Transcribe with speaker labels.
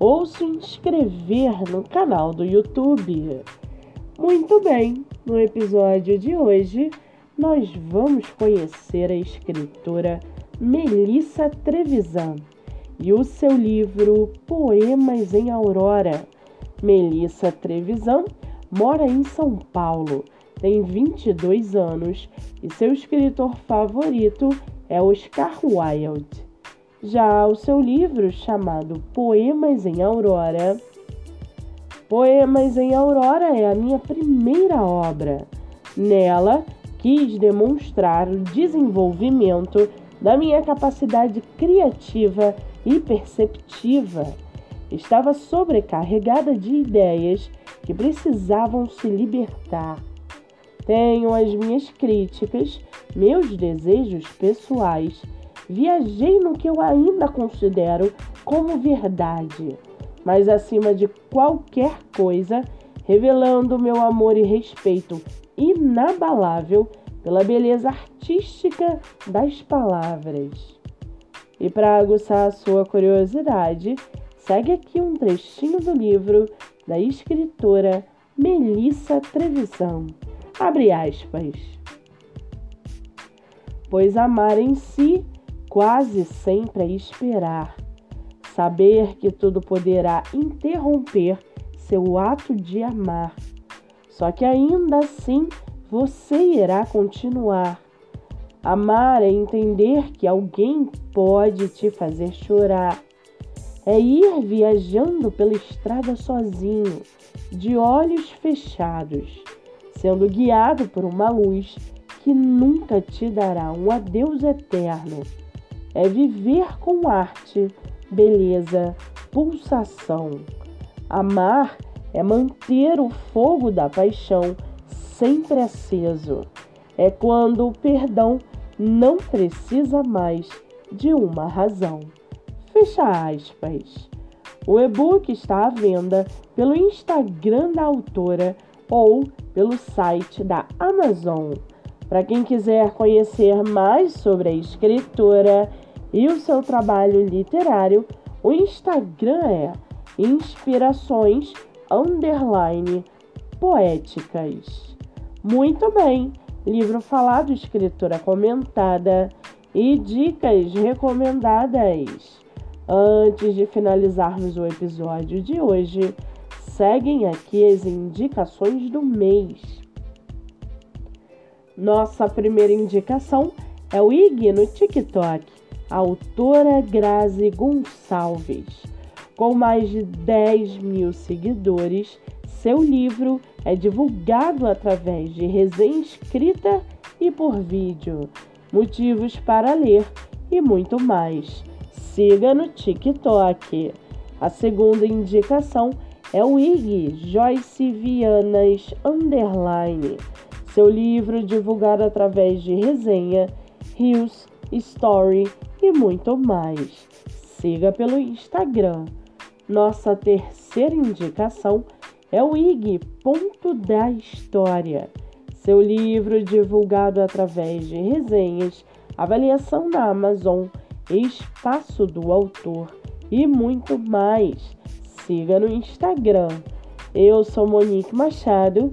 Speaker 1: ou se inscrever no canal do YouTube. Muito bem, no episódio de hoje nós vamos conhecer a escritora Melissa Trevisan e o seu livro Poemas em Aurora. Melissa Trevisan mora em São Paulo, tem 22 anos e seu escritor favorito é Oscar Wilde. Já o seu livro chamado Poemas em Aurora, Poemas em Aurora é a minha primeira obra. Nela, quis demonstrar o desenvolvimento da minha capacidade criativa e perceptiva. Estava sobrecarregada de ideias que precisavam se libertar. Tenho as minhas críticas, meus desejos pessoais. Viajei no que eu ainda considero como verdade, mas acima de qualquer coisa, revelando meu amor e respeito inabalável pela beleza artística das palavras. E para aguçar a sua curiosidade, segue aqui um trechinho do livro da escritora Melissa Trevisan. Abre aspas. Pois amar em si quase sempre é esperar, saber que tudo poderá interromper seu ato de amar só que ainda assim você irá continuar. Amar é entender que alguém pode te fazer chorar. É ir viajando pela estrada sozinho, de olhos fechados, sendo guiado por uma luz que nunca te dará um adeus eterno. É viver com arte, beleza, pulsação. Amar é manter o fogo da paixão sempre aceso. É quando o perdão não precisa mais de uma razão. Fecha aspas. O e-book está à venda pelo Instagram da autora ou pelo site da Amazon. Para quem quiser conhecer mais sobre a escritora e o seu trabalho literário, o Instagram é Inspirações underline poéticas. Muito bem, livro falado, escritura comentada e dicas recomendadas. Antes de finalizarmos o episódio de hoje, seguem aqui as indicações do mês. Nossa primeira indicação é o IG no TikTok, autora Grazi Gonçalves. Com mais de 10 mil seguidores, seu livro é divulgado através de resenha escrita e por vídeo, motivos para ler e muito mais. Siga no TikTok. A segunda indicação é o IG Joyce Vianas Underline. Seu livro divulgado através de resenha, rios, story e muito mais. Siga pelo Instagram nossa terceira indicação é o IG Ponto da História, seu livro divulgado através de resenhas, avaliação na Amazon, espaço do autor e muito mais. Siga no Instagram. Eu sou Monique Machado